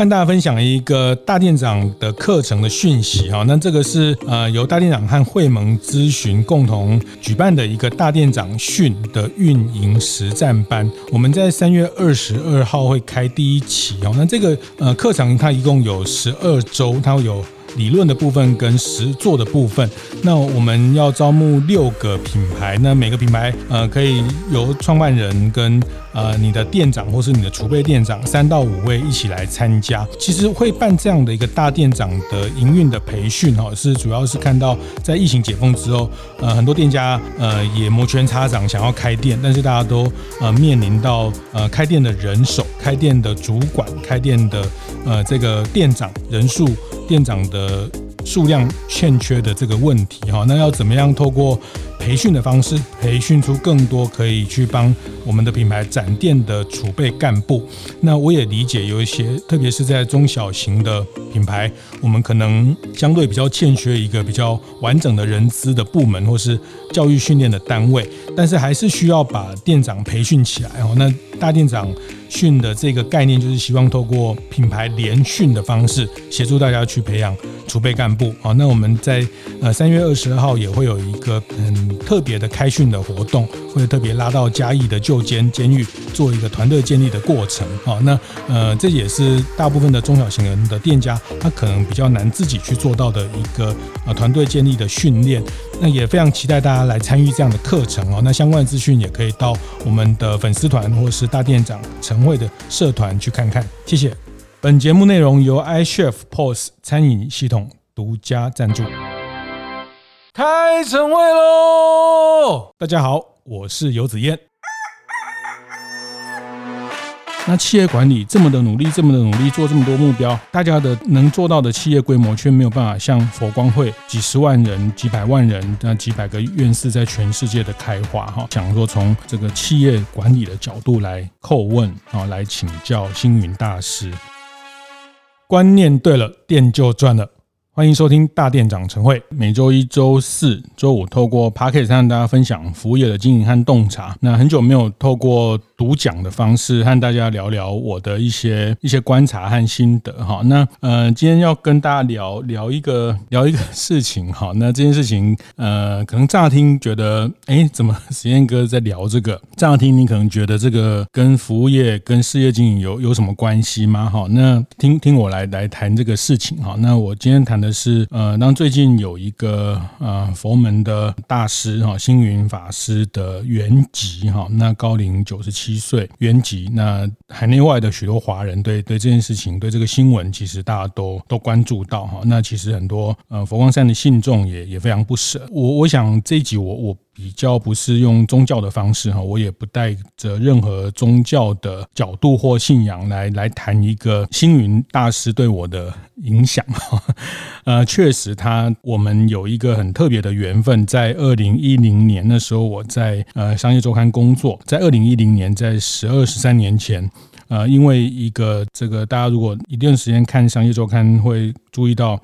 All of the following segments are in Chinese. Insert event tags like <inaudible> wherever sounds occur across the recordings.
和大家分享一个大店长的课程的讯息哈。那这个是呃由大店长和会盟咨询共同举办的一个大店长训的运营实战班。我们在三月二十二号会开第一期哦。那这个呃课程它一共有十二周，它会有。理论的部分跟实作的部分，那我们要招募六个品牌，那每个品牌呃可以由创办人跟呃你的店长或是你的储备店长三到五位一起来参加。其实会办这样的一个大店长的营运的培训哈，是主要是看到在疫情解封之后，呃很多店家呃也摩拳擦掌想要开店，但是大家都呃面临到呃开店的人手、开店的主管、开店的呃这个店长人数。店长的数量欠缺的这个问题哈，那要怎么样透过培训的方式，培训出更多可以去帮我们的品牌展店的储备干部？那我也理解有一些，特别是在中小型的品牌，我们可能相对比较欠缺一个比较完整的人资的部门，或是教育训练的单位，但是还是需要把店长培训起来哦。那大店长。训的这个概念就是希望透过品牌联训的方式，协助大家去培养储备干部。好，那我们在呃三月二十二号也会有一个很特别的开训的活动，会特别拉到嘉义的旧监监狱做一个团队建立的过程。啊，那呃这也是大部分的中小型人的店家，他可能比较难自己去做到的一个呃团队建立的训练。那也非常期待大家来参与这样的课程哦。那相关的资讯也可以到我们的粉丝团或是大店长晨会的社团去看看。谢谢。本节目内容由 iChef POS 餐饮系统独家赞助。开晨会喽！大家好，我是游子彦。那企业管理这么的努力，这么的努力做这么多目标，大家的能做到的企业规模却没有办法像佛光会几十万人、几百万人、那几百个院士在全世界的开花哈。想说从这个企业管理的角度来叩问啊，来请教星云大师。观念对了，店就赚了。欢迎收听大店长晨会，每周一、周四、周五透过 Pocket 和大家分享服务业的经营和洞察。那很久没有透过读讲的方式和大家聊聊我的一些一些观察和心得哈。那呃，今天要跟大家聊聊一个聊一个事情哈。那这件事情呃，可能乍听觉得哎，怎么实验哥在聊这个？乍听你可能觉得这个跟服务业、跟事业经营有有什么关系吗？哈，那听听我来来谈这个事情哈。那我今天谈的。是呃，当最近有一个呃佛门的大师哈，星云法师的原籍哈，那高龄九十七岁原籍，那海内外的许多华人对对这件事情，对这个新闻，其实大家都都关注到哈。那其实很多呃佛光山的信众也也非常不舍。我我想这一集我我。比较不是用宗教的方式哈，我也不带着任何宗教的角度或信仰来来谈一个星云大师对我的影响哈。<laughs> 呃，确实他我们有一个很特别的缘分，在二零一零年的时候，我在呃商业周刊工作，在二零一零年，在十二十三年前，呃，因为一个这个大家如果一段时间看商业周刊会注意到，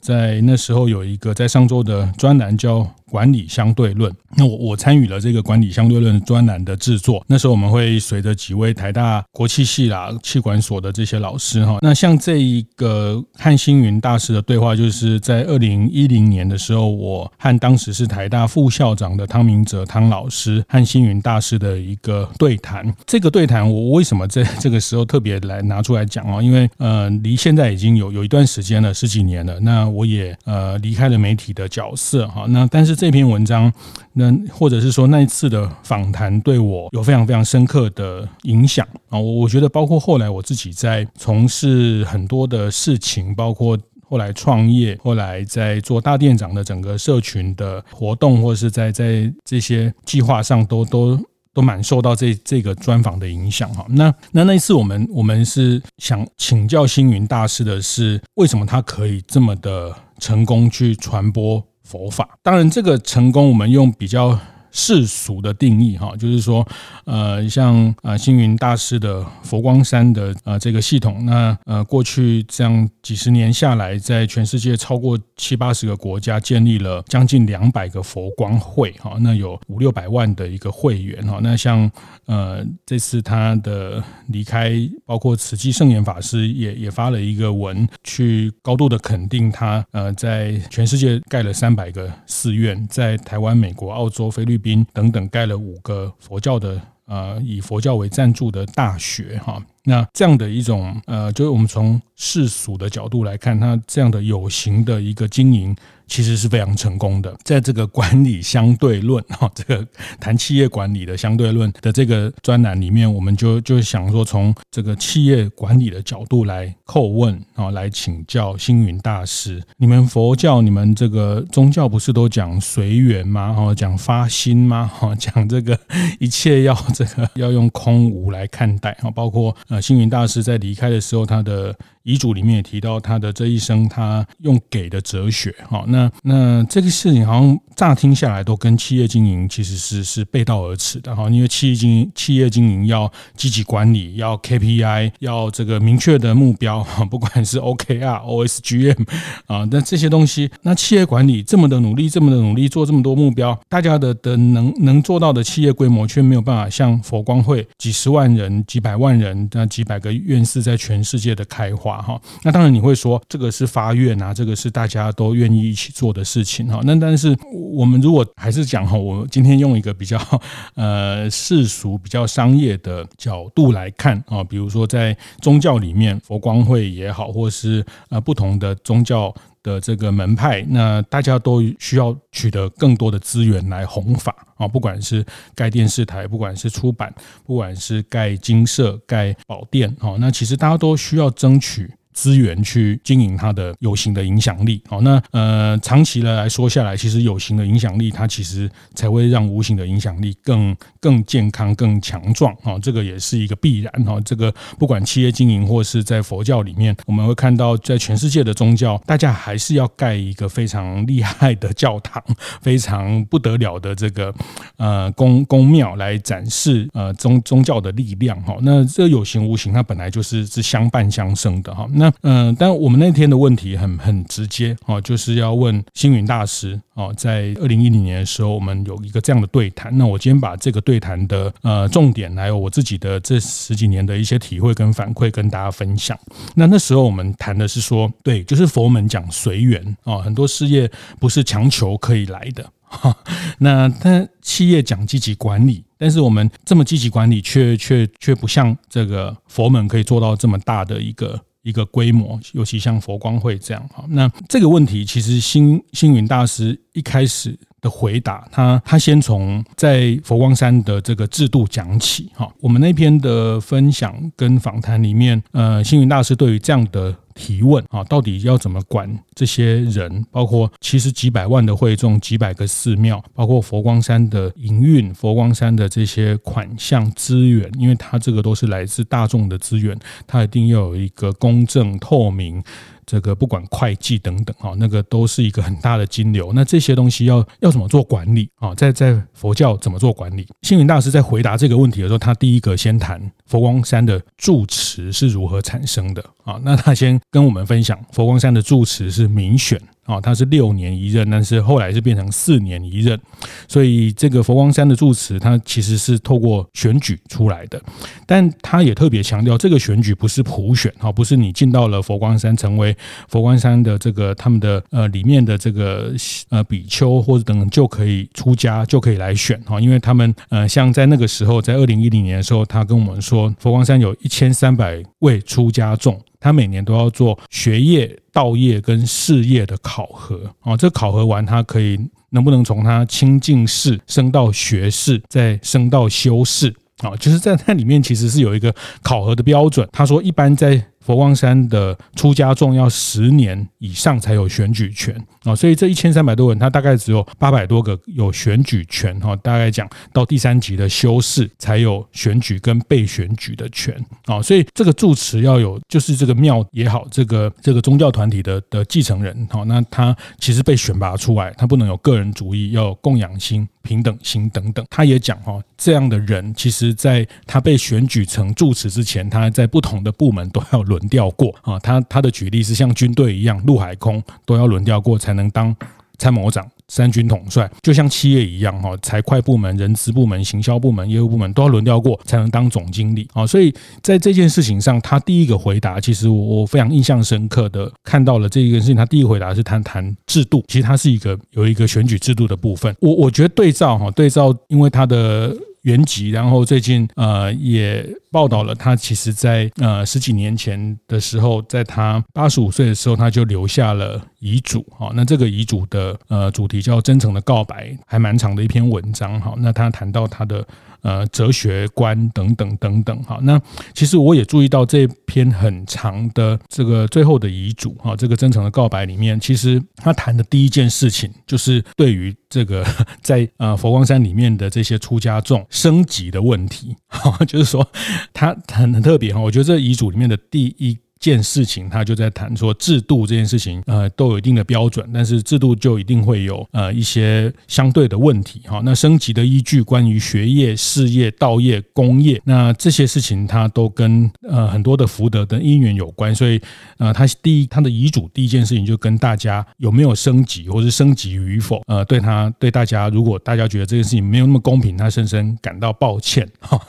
在那时候有一个在上周的专栏叫。管理相对论，那我我参与了这个管理相对论专栏的制作。那时候我们会随着几位台大国际系啦、气管所的这些老师哈，那像这一个和星云大师的对话，就是在二零一零年的时候，我和当时是台大副校长的汤明哲汤老师和星云大师的一个对谈。这个对谈我为什么在 <laughs> 这个时候特别来拿出来讲啊？因为呃，离现在已经有有一段时间了，十几年了。那我也呃离开了媒体的角色哈，那但是。这篇文章，那或者是说那一次的访谈对我有非常非常深刻的影响啊！我我觉得，包括后来我自己在从事很多的事情，包括后来创业，后来在做大店长的整个社群的活动，或者是在在这些计划上都，都都都蛮受到这这个专访的影响哈。那那那一次，我们我们是想请教星云大师的是，为什么他可以这么的成功去传播？佛法，当然这个成功，我们用比较世俗的定义哈，就是说，呃，像呃星云大师的佛光山的呃这个系统，那呃过去这样几十年下来，在全世界超过七八十个国家建立了将近两百个佛光会哈，那有五六百万的一个会员哈，那像呃这次他的离开，包括慈济圣严法师也也发了一个文，去高度的肯定他呃在全世界盖了三百个寺院，在台湾、美国、澳洲、菲律宾等等盖了五个佛教的呃以佛教为赞助的大学哈，那这样的一种呃，就是我们从世俗的角度来看，它这样的有形的一个经营。其实是非常成功的，在这个管理相对论哈，<laughs> 这个谈企业管理的相对论的这个专栏里面，我们就就想说，从这个企业管理的角度来叩问啊，来请教星云大师。你们佛教，你们这个宗教不是都讲随缘吗？哈，讲发心吗？哈，<laughs> 讲这个一切要这个要用空无来看待哈，包括呃星云大师在离开的时候，他的。遗嘱里面也提到他的这一生，他用给的哲学，哈，那那这个事情好像乍听下来都跟企业经营其实是是背道而驰的，哈，因为企业经营企业经营要积极管理，要 KPI，要这个明确的目标，哈，<laughs> 不管是 OKR、OSGM 啊，那这些东西，那企业管理这么的努力，这么的努力做这么多目标，大家的的能能做到的企业规模却没有办法像佛光会几十万人、几百万人、那几百个院士在全世界的开花。哈，那当然你会说这个是发愿啊，这个是大家都愿意一起做的事情哈。那但是我们如果还是讲哈，我今天用一个比较 <laughs> 呃世俗、比较商业的角度来看啊，比如说在宗教里面，佛光会也好，或是呃不同的宗教的这个门派，那大家都需要取得更多的资源来弘法啊，不管是盖电视台，不管是出版，不管是盖精舍、盖宝殿啊，那其实大家都需要争取。资源去经营它的有形的影响力，好，那呃长期的来说下来，其实有形的影响力它其实才会让无形的影响力更更健康、更强壮，哈，这个也是一个必然，哈，这个不管企业经营或是在佛教里面，我们会看到在全世界的宗教，大家还是要盖一个非常厉害的教堂，<laughs> 非常不得了的这个呃宫宫庙来展示呃宗宗教的力量，哈，那这有形无形它本来就是是相伴相生的，哈，那。嗯，但我们那天的问题很很直接哦，就是要问星云大师哦，在二零一零年的时候，我们有一个这样的对谈。那我今天把这个对谈的呃重点，还有我自己的这十几年的一些体会跟反馈，跟大家分享。那那时候我们谈的是说，对，就是佛门讲随缘啊，很多事业不是强求可以来的。<laughs> 那但企业讲积极管理，但是我们这么积极管理，却却却不像这个佛门可以做到这么大的一个。一个规模，尤其像佛光会这样哈，那这个问题其实星星云大师一开始的回答，他他先从在佛光山的这个制度讲起哈。我们那篇的分享跟访谈里面，呃，星云大师对于这样的。提问啊，到底要怎么管这些人？包括其实几百万的会众，几百个寺庙，包括佛光山的营运，佛光山的这些款项资源，因为它这个都是来自大众的资源，它一定要有一个公正透明。这个不管会计等等啊，那个都是一个很大的金流。那这些东西要要怎么做管理啊？在在佛教怎么做管理？星云大师在回答这个问题的时候，他第一个先谈佛光山的住持是如何产生的啊？那他先跟我们分享，佛光山的住持是明选。啊，他是六年一任，但是后来是变成四年一任，所以这个佛光山的住持，他其实是透过选举出来的，但他也特别强调，这个选举不是普选，哈，不是你进到了佛光山成为佛光山的这个他们的呃里面的这个呃比丘或者等等就可以出家就可以来选，哈，因为他们呃像在那个时候，在二零一零年的时候，他跟我们说，佛光山有一千三百位出家众。他每年都要做学业、道业跟事业的考核啊，这考核完，他可以能不能从他清净士升到学士，再升到修士啊？就是在那里面其实是有一个考核的标准。他说，一般在佛光山的出家众要十年以上才有选举权啊，所以这一千三百多人，他大概只有八百多个有选举权哈。大概讲到第三级的修士才有选举跟被选举的权啊，所以这个住持要有，就是这个庙也好，这个这个宗教团体的的继承人哈，那他其实被选拔出来，他不能有个人主义，要有供养心。平等心等等，他也讲哈，这样的人其实在他被选举成住持之前，他在不同的部门都要轮调过啊。他他的举例是像军队一样，陆海空都要轮调过才能当参谋长。三军统帅就像企业一样哈，财会部门、人资部门、行销部门、业务部门都要轮调过才能当总经理啊。所以在这件事情上，他第一个回答，其实我我非常印象深刻的看到了这一个事情。他第一个回答是谈谈制度，其实他是一个有一个选举制度的部分。我我觉得对照哈，对照，因为他的。原籍，然后最近呃也报道了，他其实在呃十几年前的时候，在他八十五岁的时候，他就留下了遗嘱。好，那这个遗嘱的呃主题叫《真诚的告白》，还蛮长的一篇文章。好，那他谈到他的。呃，哲学观等等等等，哈，那其实我也注意到这篇很长的这个最后的遗嘱，哈，这个真诚的告白里面，其实他谈的第一件事情，就是对于这个 <laughs> 在呃佛光山里面的这些出家众升级的问题，哈，就是说他很很特别哈，我觉得这遗嘱里面的第一。件事情，他就在谈说制度这件事情，呃，都有一定的标准，但是制度就一定会有呃一些相对的问题哈。那升级的依据，关于学业、事业、道业、工业，那这些事情，它都跟呃很多的福德跟因缘有关。所以，呃，他第一他的遗嘱第一件事情就跟大家有没有升级，或是升级与否，呃，对他 <laughs> 对大家，如果大家觉得这件事情没有那么公平，他深深感到抱歉哈。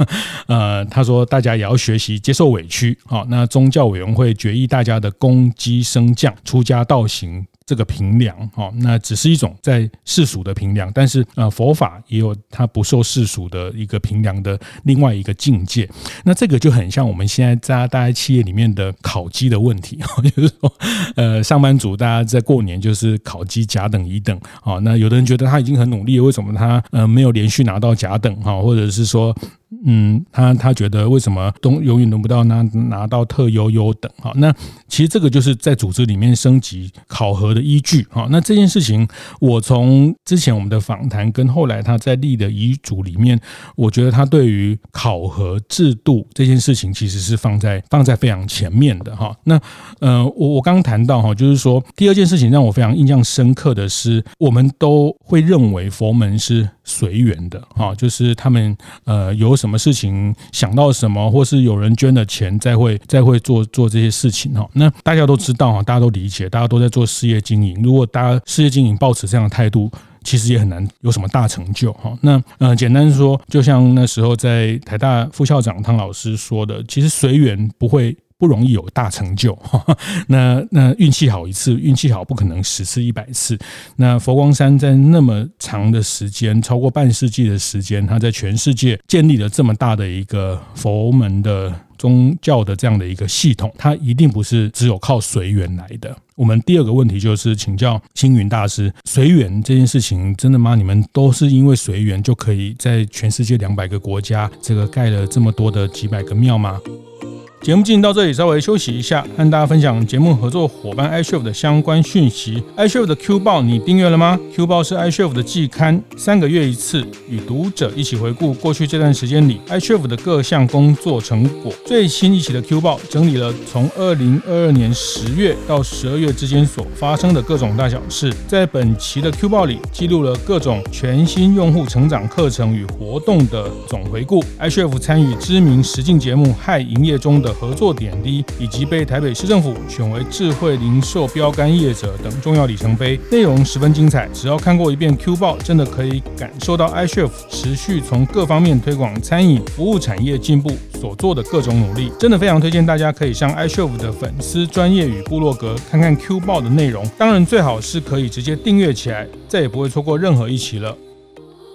呃，他说大家也要学习接受委屈。好，那宗教委员。会决议大家的攻击升降、出家道行这个评量，哈，那只是一种在世俗的评量，但是呃，佛法也有它不受世俗的一个评量的另外一个境界。那这个就很像我们现在在大家企业里面的考绩的问题，<laughs> 就是说，呃，上班族大家在过年就是考绩甲等乙等，啊，那有的人觉得他已经很努力，为什么他呃没有连续拿到甲等，哈，或者是说。嗯，他他觉得为什么东永远轮不到拿拿到特优优等哈？那其实这个就是在组织里面升级考核的依据哈。那这件事情，我从之前我们的访谈跟后来他在立的遗嘱里面，我觉得他对于考核制度这件事情其实是放在放在非常前面的哈。那呃，我我刚刚谈到哈，就是说第二件事情让我非常印象深刻的是，我们都会认为佛门是随缘的哈，就是他们呃有什么事情想到什么，或是有人捐了钱，再会再会做做这些事情哈。那大家都知道哈，大家都理解，大家都在做事业经营。如果大家事业经营抱持这样的态度，其实也很难有什么大成就哈。那呃，简单说，就像那时候在台大副校长汤老师说的，其实随缘不会。不容易有大成就，<laughs> 那那运气好一次，运气好不可能十次一百次。那佛光山在那么长的时间，超过半世纪的时间，它在全世界建立了这么大的一个佛门的宗教的这样的一个系统，它一定不是只有靠随缘来的。我们第二个问题就是请教星云大师，随缘这件事情真的吗？你们都是因为随缘就可以在全世界两百个国家这个盖了这么多的几百个庙吗？节目进行到这里，稍微休息一下，和大家分享节目合作伙伴 iCHEF 的相关讯息。iCHEF 的 Q 报你订阅了吗？Q 报是 iCHEF 的季刊，三个月一次，与读者一起回顾过去这段时间里 iCHEF 的各项工作成果。最新一期的 Q 报整理了从二零二二年十月到十二月之间所发生的各种大小事。在本期的 Q 报里，记录了各种全新用户成长课程与活动的总回顾。iCHEF 参与知名实境节目《嗨营业中》的合作点滴，以及被台北市政府选为智慧零售标杆业者等重要里程碑，内容十分精彩。只要看过一遍 Q 报，真的可以感受到 iCHEF 持续从各方面推广餐饮服务产业进步所做的各种努力。真的非常推荐大家可以上 iCHEF 的粉丝专业与部落格看看 Q 报的内容。当然，最好是可以直接订阅起来，再也不会错过任何一期了。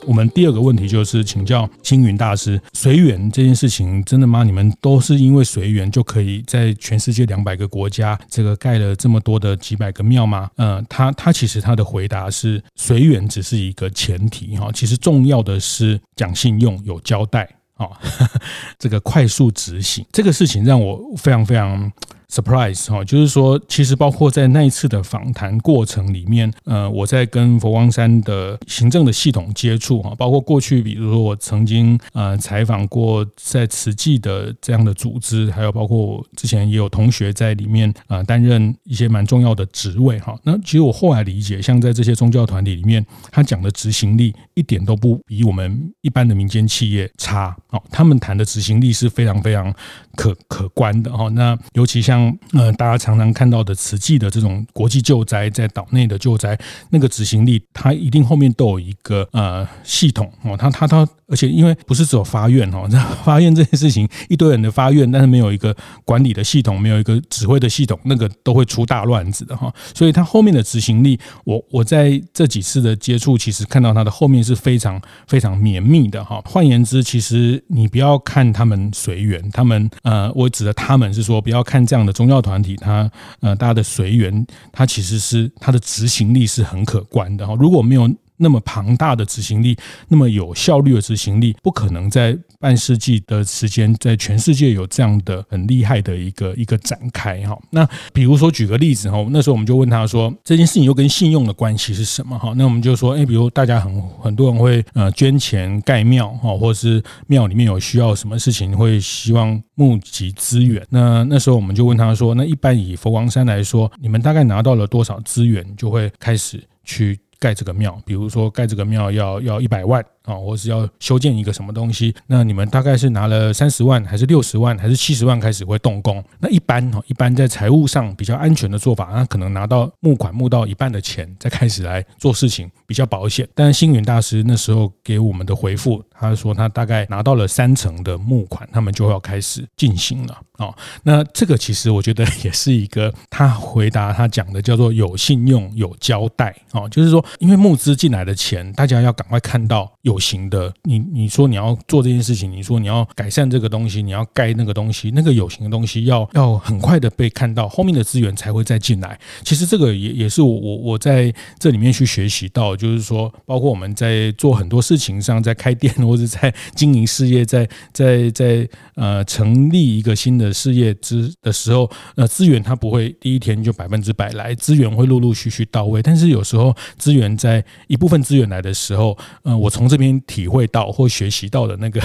我们第二个问题就是请教星云大师，随缘这件事情真的吗？你们都是因为随缘就可以在全世界两百个国家这个盖了这么多的几百个庙吗？呃，他他其实他的回答是随缘只是一个前提哈，其实重要的是讲信用、有交代啊，<laughs> 这个快速执行这个事情让我非常非常。Surprise 哈，就是说，其实包括在那一次的访谈过程里面，呃，我在跟佛光山的行政的系统接触哈，包括过去，比如说我曾经呃采访过在慈济的这样的组织，还有包括我之前也有同学在里面啊担任一些蛮重要的职位哈。那其实我后来理解，像在这些宗教团体里面，他讲的执行力一点都不比我们一般的民间企业差哦，他们谈的执行力是非常非常可可观的哈。那尤其像呃，大家常常看到的慈济的这种国际救灾，在岛内的救灾，那个执行力，它一定后面都有一个呃系统哦，它它它，而且因为不是只有发愿哦，发愿这件事情，一堆人的发愿，但是没有一个管理的系统，没有一个指挥的系统，那个都会出大乱子的哈。所以它后面的执行力，我我在这几次的接触，其实看到它的后面是非常非常绵密的哈。换言之，其实你不要看他们随缘，他们呃，我指的他们是说，不要看这样的。宗教团体，他呃，大家的随缘，他其实是他的执行力是很可观的哈。如果没有那么庞大的执行力，那么有效率的执行力，不可能在半世纪的时间，在全世界有这样的很厉害的一个一个展开哈。那比如说举个例子哈，那时候我们就问他说，这件事情又跟信用的关系是什么哈？那我们就说，哎，比如大家很很多人会呃捐钱盖庙哈，或者是庙里面有需要什么事情，会希望募集资源。那那时候我们就问他说，那一般以佛光山来说，你们大概拿到了多少资源，就会开始去。盖这个庙，比如说盖这个庙要要一百万啊，或是要修建一个什么东西，那你们大概是拿了三十万，还是六十万，还是七十万开始会动工？那一般哈，一般在财务上比较安全的做法，那可能拿到募款募到一半的钱，再开始来做事情比较保险。但是星云大师那时候给我们的回复，他说他大概拿到了三成的募款，他们就要开始进行了啊。那这个其实我觉得也是一个他回答他讲的叫做有信用有交代啊，就是说。因为募资进来的钱，大家要赶快看到有形的。你你说你要做这件事情，你说你要改善这个东西，你要盖那个东西，那个有形的东西要要很快的被看到，后面的资源才会再进来。其实这个也也是我我我在这里面去学习到，就是说，包括我们在做很多事情上，在开店或者在经营事业，在 <laughs> 在在呃成立一个新的事业之的时候，呃资源它不会第一天就百分之百来，资源会陆陆续续到位，但是有时候资源。在一部分资源来的时候，呃，我从这这边体会到或学习到的那个，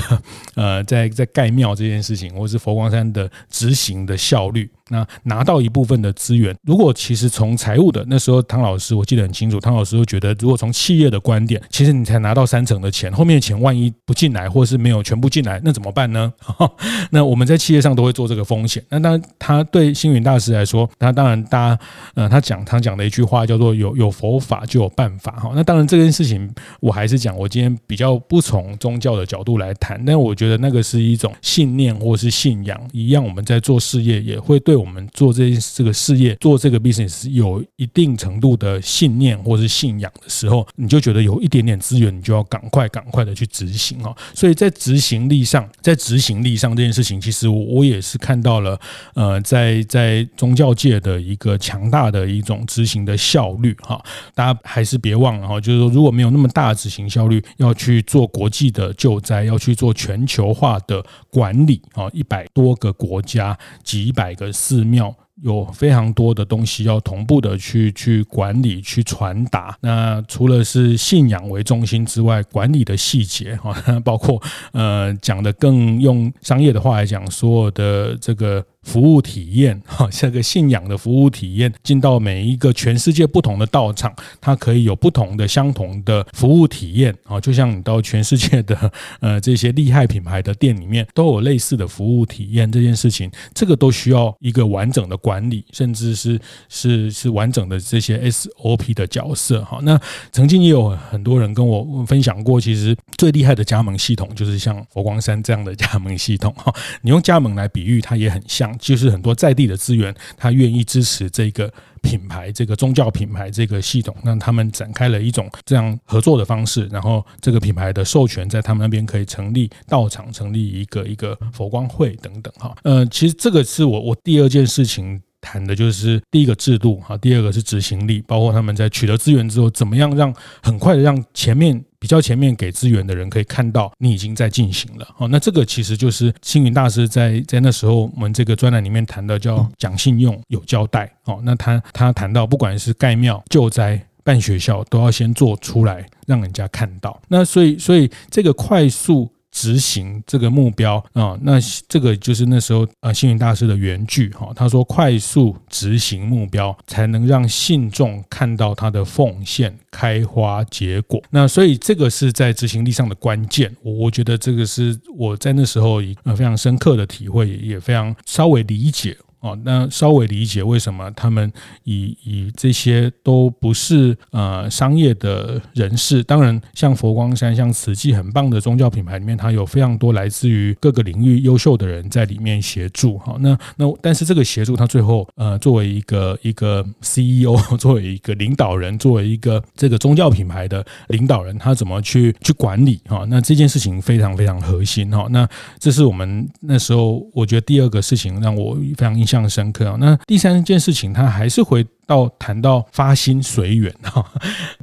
呃，在在盖庙这件事情，或是佛光山的执行的效率。那拿到一部分的资源，如果其实从财务的那时候，汤老师我记得很清楚，汤老师会觉得，如果从企业的观点，其实你才拿到三成的钱，后面的钱万一不进来，或是没有全部进来，那怎么办呢？<laughs> 那我们在企业上都会做这个风险。那当然，他对星云大师来说，他当然大家呃，他讲他讲的一句话叫做有有佛法就有办法哈。那当然这件事情，我还是讲我今天比较不从宗教的角度来谈，但我觉得那个是一种信念或是信仰一样，我们在做事业也会对。我们做这件这个事业，做这个 business 有一定程度的信念或是信仰的时候，你就觉得有一点点资源，你就要赶快赶快的去执行哦。所以在执行力上，在执行力上这件事情，其实我也是看到了，呃，在在宗教界的一个强大的一种执行的效率哈。大家还是别忘了哈，就是说如果没有那么大的执行效率，要去做国际的救灾，要去做全球化的管理啊，一百多个国家，几百个。寺庙有非常多的东西要同步的去去管理、去传达。那除了是信仰为中心之外，管理的细节 <laughs> 哈，包括呃讲的更用商业的话来讲，所有的这个。服务体验，<laughs> 哈，这个信仰的服务体验，进到每一个全世界不同的道场，它可以有不同的相同的服务体验，啊，就像你到全世界的 <laughs> 呃这些厉害品牌的店里面，都有类似的服务体验这件事情，这个都需要一个完整的管理，甚至是是是完整的这些 SOP 的角色，哈。那曾经也有很多人跟我分享过，其实最厉害的加盟系统就是像佛光山这样的加盟系统，哈。你用加盟来比喻，它也很像。就是很多在地的资源，他愿意支持这个品牌、这个宗教品牌这个系统，让他们展开了一种这样合作的方式，然后这个品牌的授权在他们那边可以成立道场、成立一个一个佛光会等等哈。呃，其实这个是我我第二件事情。谈的就是第一个制度哈，第二个是执行力，包括他们在取得资源之后，怎么样让很快的让前面比较前面给资源的人可以看到你已经在进行了。哦，那这个其实就是星云大师在在那时候我们这个专栏里面谈的叫讲信用有交代。哦，那他他谈到不管是盖庙救灾。办学校都要先做出来，让人家看到。那所以，所以这个快速执行这个目标啊，那这个就是那时候啊，星云大师的原句哈，他说：“快速执行目标，才能让信众看到他的奉献开花结果。”那所以这个是在执行力上的关键。我我觉得这个是我在那时候一个非常深刻的体会，也非常稍微理解。哦，那稍微理解为什么他们以以这些都不是呃商业的人士，当然像佛光山、像慈济很棒的宗教品牌里面，它有非常多来自于各个领域优秀的人在里面协助。哈，那那但是这个协助，他最后呃作为一个一个 CEO，<laughs> 作为一个领导人，作为一个这个宗教品牌的领导人，他怎么去去管理？哈，那这件事情非常非常核心。哈，那这是我们那时候我觉得第二个事情让我非常印印象深刻啊！那第三件事情，他还是回到谈到发心随缘哈。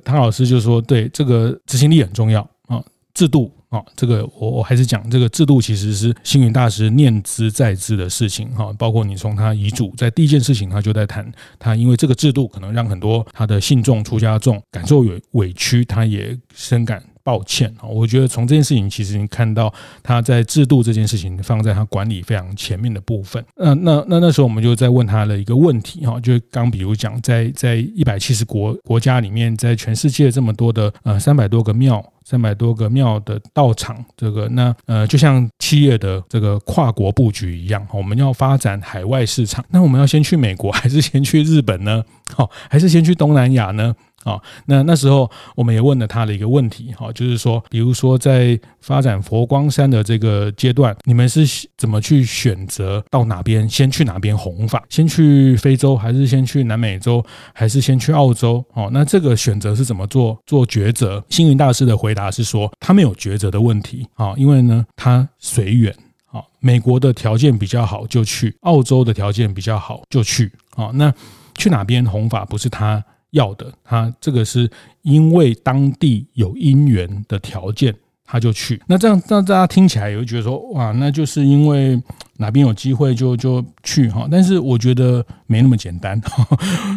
汤老师就说：“对这个执行力很重要啊，制度啊，这个我我还是讲这个制度其实是星云大师念兹在兹的事情哈。包括你从他遗嘱，在第一件事情，他就在谈他因为这个制度可能让很多他的信众出家众感受委委屈，他也深感。”抱歉啊，我觉得从这件事情，其实你看到他在制度这件事情放在他管理非常前面的部分。那那那那时候我们就在问他的一个问题哈，就刚比如讲，在在一百七十国国家里面，在全世界这么多的呃三百多个庙，三百多个庙的道场，这个那呃就像企业的这个跨国布局一样，我们要发展海外市场，那我们要先去美国，还是先去日本呢？好，还是先去东南亚呢？啊，那那时候我们也问了他的一个问题，哈，就是说，比如说在发展佛光山的这个阶段，你们是怎么去选择到哪边，先去哪边弘法？先去非洲，还是先去南美洲，还是先去澳洲？哦，那这个选择是怎么做做抉择？星云大师的回答是说，他没有抉择的问题，啊，因为呢，他随缘，啊，美国的条件比较好就去，澳洲的条件比较好就去，啊，那去哪边弘法不是他。要的，他这个是因为当地有姻缘的条件，他就去。那这样让大家听起来也会觉得说，哇，那就是因为哪边有机会就就去哈。但是我觉得没那么简单。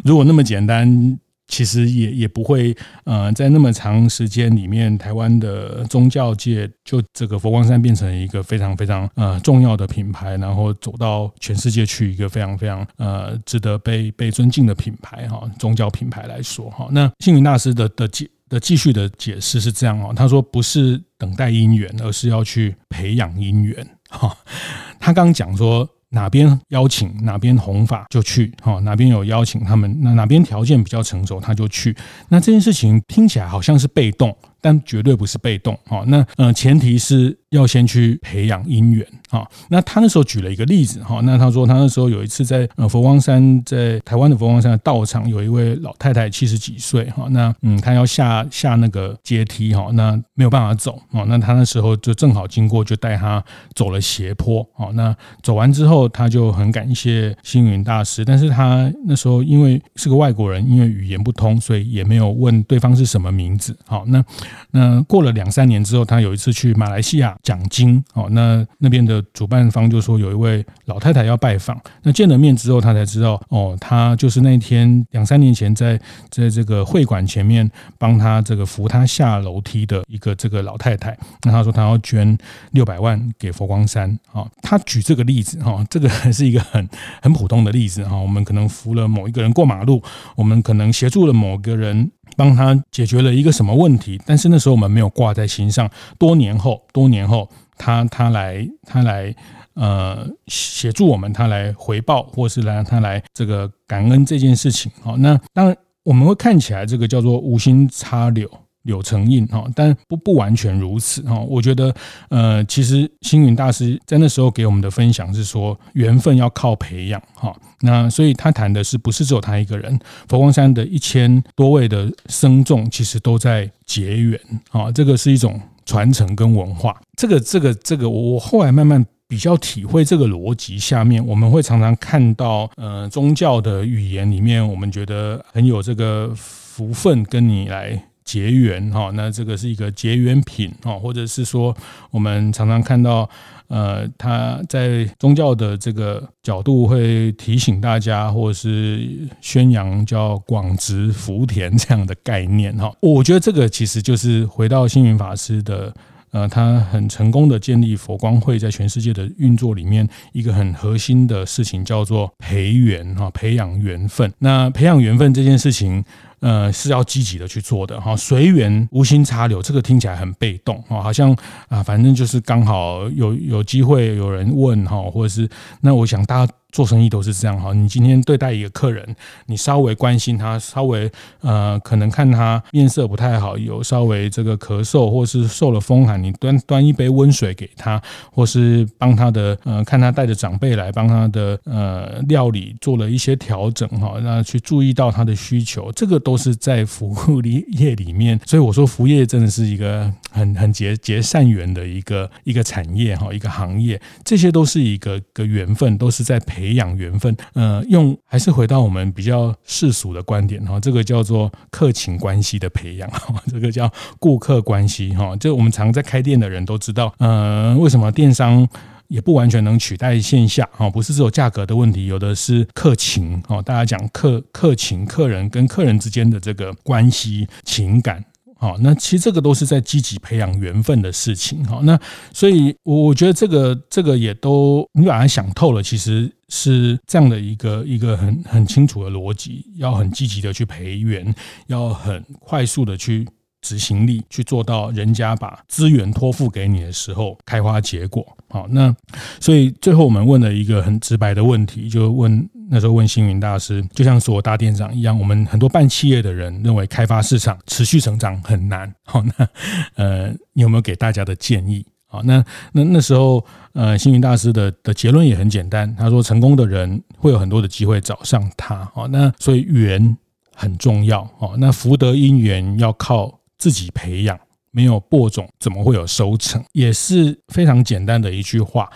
如果那么简单。其实也也不会，呃，在那么长时间里面，台湾的宗教界就这个佛光山变成一个非常非常呃重要的品牌，然后走到全世界去一个非常非常呃值得被被尊敬的品牌哈，宗教品牌来说哈。那星云大师的的解的继续的解释是这样哦，他说不是等待因缘，而是要去培养因缘哈。<laughs> 他刚讲说。哪边邀请哪边弘法就去，哈，哪边有邀请他们，那哪边条件比较成熟他就去。那这件事情听起来好像是被动。但绝对不是被动，哈，那呃前提是要先去培养因缘，好，那他那时候举了一个例子，哈，那他说他那时候有一次在呃佛光山，在台湾的佛光山的道场，有一位老太太七十几岁，哈，那嗯，她要下下那个阶梯，哈，那没有办法走，哦，那他那时候就正好经过，就带他走了斜坡，哦，那走完之后，他就很感谢星云大师，但是他那时候因为是个外国人，因为语言不通，所以也没有问对方是什么名字，好，那。那过了两三年之后，他有一次去马来西亚奖金，哦，那那边的主办方就说有一位老太太要拜访。那见了面之后，他才知道，哦，他就是那天两三年前在在这个会馆前面帮他这个扶他下楼梯的一个这个老太太。那他说他要捐六百万给佛光山，啊，他举这个例子，哈，这个还是一个很很普通的例子，哈，我们可能扶了某一个人过马路，我们可能协助了某个人。帮他解决了一个什么问题，但是那时候我们没有挂在心上。多年后，多年后，他他来他来呃协助我们，他来回报，或是来他来这个感恩这件事情。好，那当然我们会看起来这个叫做无心插柳。有成印哈，但不不完全如此哈。我觉得，呃，其实星云大师在那时候给我们的分享是说，缘分要靠培养哈。那所以他谈的是不是只有他一个人？佛光山的一千多位的僧众其实都在结缘啊。这个是一种传承跟文化。这个这个这个，我我后来慢慢比较体会这个逻辑。下面我们会常常看到，呃，宗教的语言里面，我们觉得很有这个福分跟你来。结缘哈，那这个是一个结缘品哈，或者是说我们常常看到。呃，他在宗教的这个角度会提醒大家，或者是宣扬叫广植福田这样的概念哈。我觉得这个其实就是回到星云法师的，呃，他很成功的建立佛光会在全世界的运作里面一个很核心的事情，叫做培缘哈，培养缘分。那培养缘分这件事情。呃，是要积极的去做的哈，随缘无心插柳，这个听起来很被动哈，好像啊，反正就是刚好有有机会有人问哈，或者是那我想大家。做生意都是这样哈，你今天对待一个客人，你稍微关心他，稍微呃，可能看他面色不太好，有稍微这个咳嗽，或是受了风寒，你端端一杯温水给他，或是帮他的呃，看他带着长辈来帮他的呃料理做了一些调整哈，那去注意到他的需求，这个都是在服务业里面，所以我说服务业真的是一个很 <laughs> 很结结善缘的一个一个产业哈，一个行业，这些都是一个个缘分，都是在培培养缘分，呃，用还是回到我们比较世俗的观点哈，这个叫做客情关系的培养，<laughs> 这个叫顾客关系哈。就我们常在开店的人都知道，呃，为什么电商也不完全能取代线下哈？不是只有价格的问题，有的是客情哈。大家讲客客情，客人跟客人之间的这个关系情感。好，那其实这个都是在积极培养缘分的事情。好，那所以我我觉得这个这个也都你把它想透了，其实是这样的一个一个很很清楚的逻辑，要很积极的去培缘，要很快速的去执行力，去做到人家把资源托付给你的时候开花结果。好，那所以最后我们问了一个很直白的问题，就问。那时候问星云大师，就像所有大店长一样，我们很多办企业的人认为开发市场、持续成长很难。好，那呃，你有没有给大家的建议？好，那那那时候呃，星云大师的的结论也很简单，他说成功的人会有很多的机会找上他。好，那所以缘很重要。好，那福德因缘要靠自己培养，没有播种怎么会有收成？也是非常简单的一句话。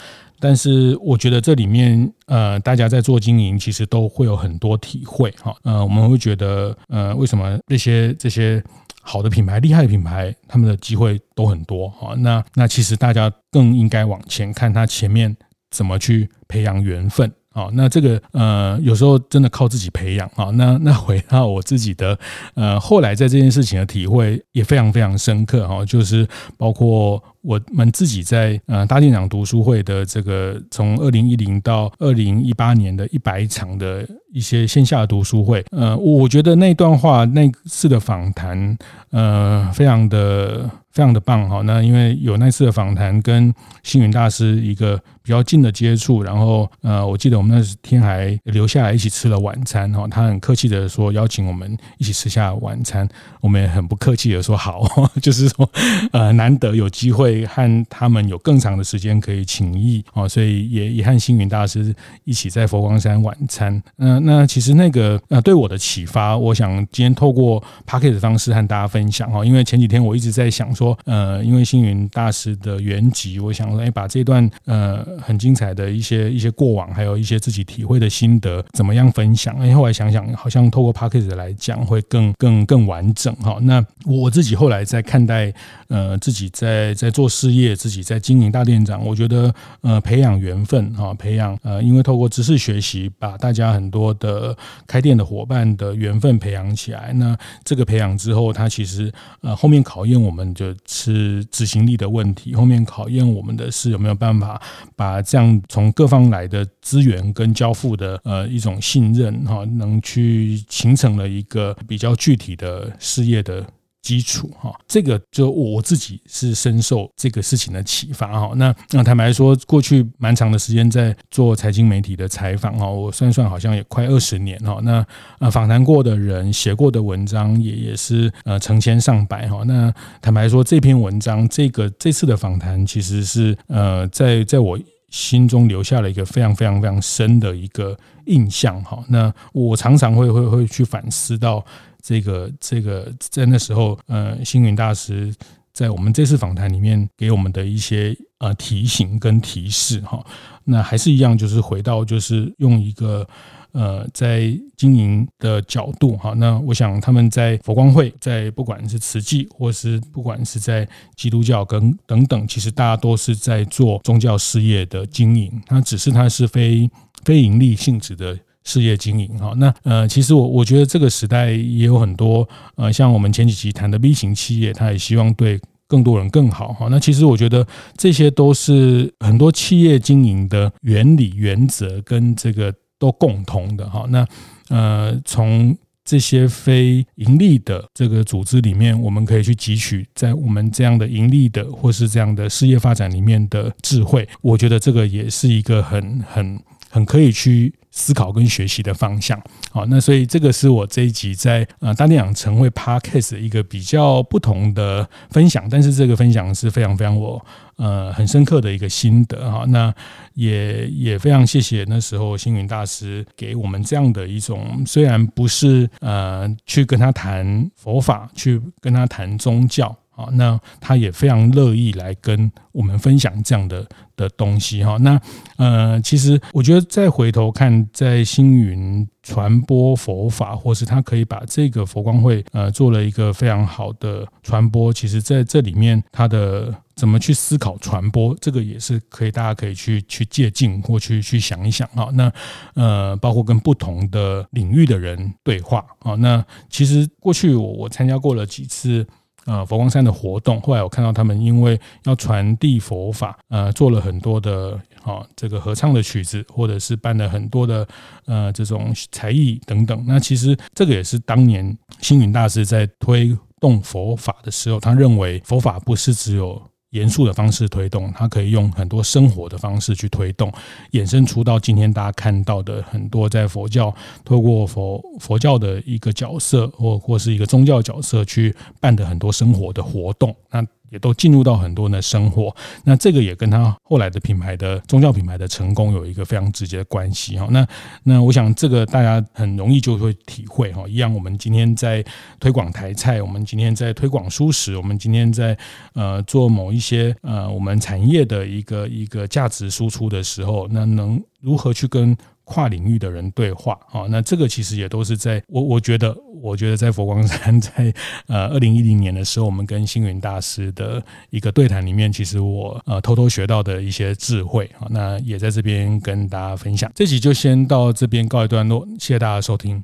但是我觉得这里面，呃，大家在做经营，其实都会有很多体会哈。呃，我们会觉得，呃，为什么这些这些好的品牌、厉害的品牌，他们的机会都很多哈？那那其实大家更应该往前看，他前面怎么去培养缘分。好，那这个呃，有时候真的靠自己培养啊。那那回到我自己的呃，后来在这件事情的体会也非常非常深刻哈，就是包括我们自己在呃大店长读书会的这个从二零一零到二零一八年的一百场的一些线下读书会，呃，我觉得那段话那次的访谈，呃，非常的。非常的棒哈，那因为有那次的访谈跟星云大师一个比较近的接触，然后呃，我记得我们那天还留下来一起吃了晚餐哈，他很客气的说邀请我们一起吃下晚餐，我们也很不客气的说好，<laughs> 就是说呃难得有机会和他们有更长的时间可以请益啊，所以也也和星云大师一起在佛光山晚餐。那那其实那个呃对我的启发，我想今天透过 Podcast 的方式和大家分享哈，因为前几天我一直在想说。呃，因为星云大师的原籍，我想说，哎，把这段呃很精彩的一些一些过往，还有一些自己体会的心得，怎么样分享？哎，后来想想，好像透过 Podcast 来讲，会更更更完整哈。那我自己后来在看待呃自己在在做事业，自己在经营大店长，我觉得呃培养缘分哈，培养呃，因为透过知识学习，把大家很多的开店的伙伴的缘分培养起来。那这个培养之后，它其实呃后面考验我们就。是执行力的问题，后面考验我们的是有没有办法把啊这样从各方来的资源跟交付的呃一种信任哈，能去形成了一个比较具体的事业的。基础哈，这个就我自己是深受这个事情的启发哈。那那坦白说，过去蛮长的时间在做财经媒体的采访哈，我算算好像也快二十年哈。那呃访谈过的人写过的文章也也是呃成千上百哈。那坦白说，这篇文章这个这次的访谈其实是呃在在我心中留下了一个非常非常非常深的一个印象哈。那我常常会会会去反思到。这个这个在那时候，呃，星云大师在我们这次访谈里面给我们的一些呃提醒跟提示哈，那还是一样，就是回到就是用一个呃在经营的角度哈，那我想他们在佛光会，在不管是慈济，或是不管是在基督教跟等等，其实大家都是在做宗教事业的经营，那只是它是非非盈利性质的。事业经营哈，那呃，其实我我觉得这个时代也有很多呃，像我们前几集谈的 B 型企业，他也希望对更多人更好哈。那其实我觉得这些都是很多企业经营的原理原则跟这个都共同的哈。那呃，从这些非盈利的这个组织里面，我们可以去汲取在我们这样的盈利的或是这样的事业发展里面的智慧。我觉得这个也是一个很很。很可以去思考跟学习的方向，好，那所以这个是我这一集在呃大店长晨会 Podcast 的一个比较不同的分享，但是这个分享是非常非常我呃很深刻的一个心得哈，那也也非常谢谢那时候星云大师给我们这样的一种，虽然不是呃去跟他谈佛法，去跟他谈宗教。啊，那他也非常乐意来跟我们分享这样的的东西哈。那呃，其实我觉得再回头看，在星云传播佛法，或是他可以把这个佛光会呃做了一个非常好的传播。其实在这里面，他的怎么去思考传播，这个也是可以大家可以去去借鉴或去去想一想哈。那呃，包括跟不同的领域的人对话啊。那其实过去我我参加过了几次。呃，佛光山的活动，后来我看到他们因为要传递佛法，呃，做了很多的啊，这个合唱的曲子，或者是办了很多的呃这种才艺等等。那其实这个也是当年星云大师在推动佛法的时候，他认为佛法不是只有。严肃的方式推动，它可以用很多生活的方式去推动，衍生出到今天大家看到的很多在佛教透过佛佛教的一个角色，或或是一个宗教角色去办的很多生活的活动。那也都进入到很多人的生活，那这个也跟他后来的品牌的宗教品牌的成功有一个非常直接的关系哈。那那我想这个大家很容易就会体会哈。一样，我们今天在推广台菜，我们今天在推广蔬食，我们今天在呃做某一些呃我们产业的一个一个价值输出的时候，那能如何去跟跨领域的人对话啊，那这个其实也都是在我我觉得，我觉得在佛光山在 <laughs> 呃二零一零年的时候，我们跟星云大师的一个对谈里面，其实我呃偷偷学到的一些智慧啊，那也在这边跟大家分享。这集就先到这边告一段落，谢谢大家收听。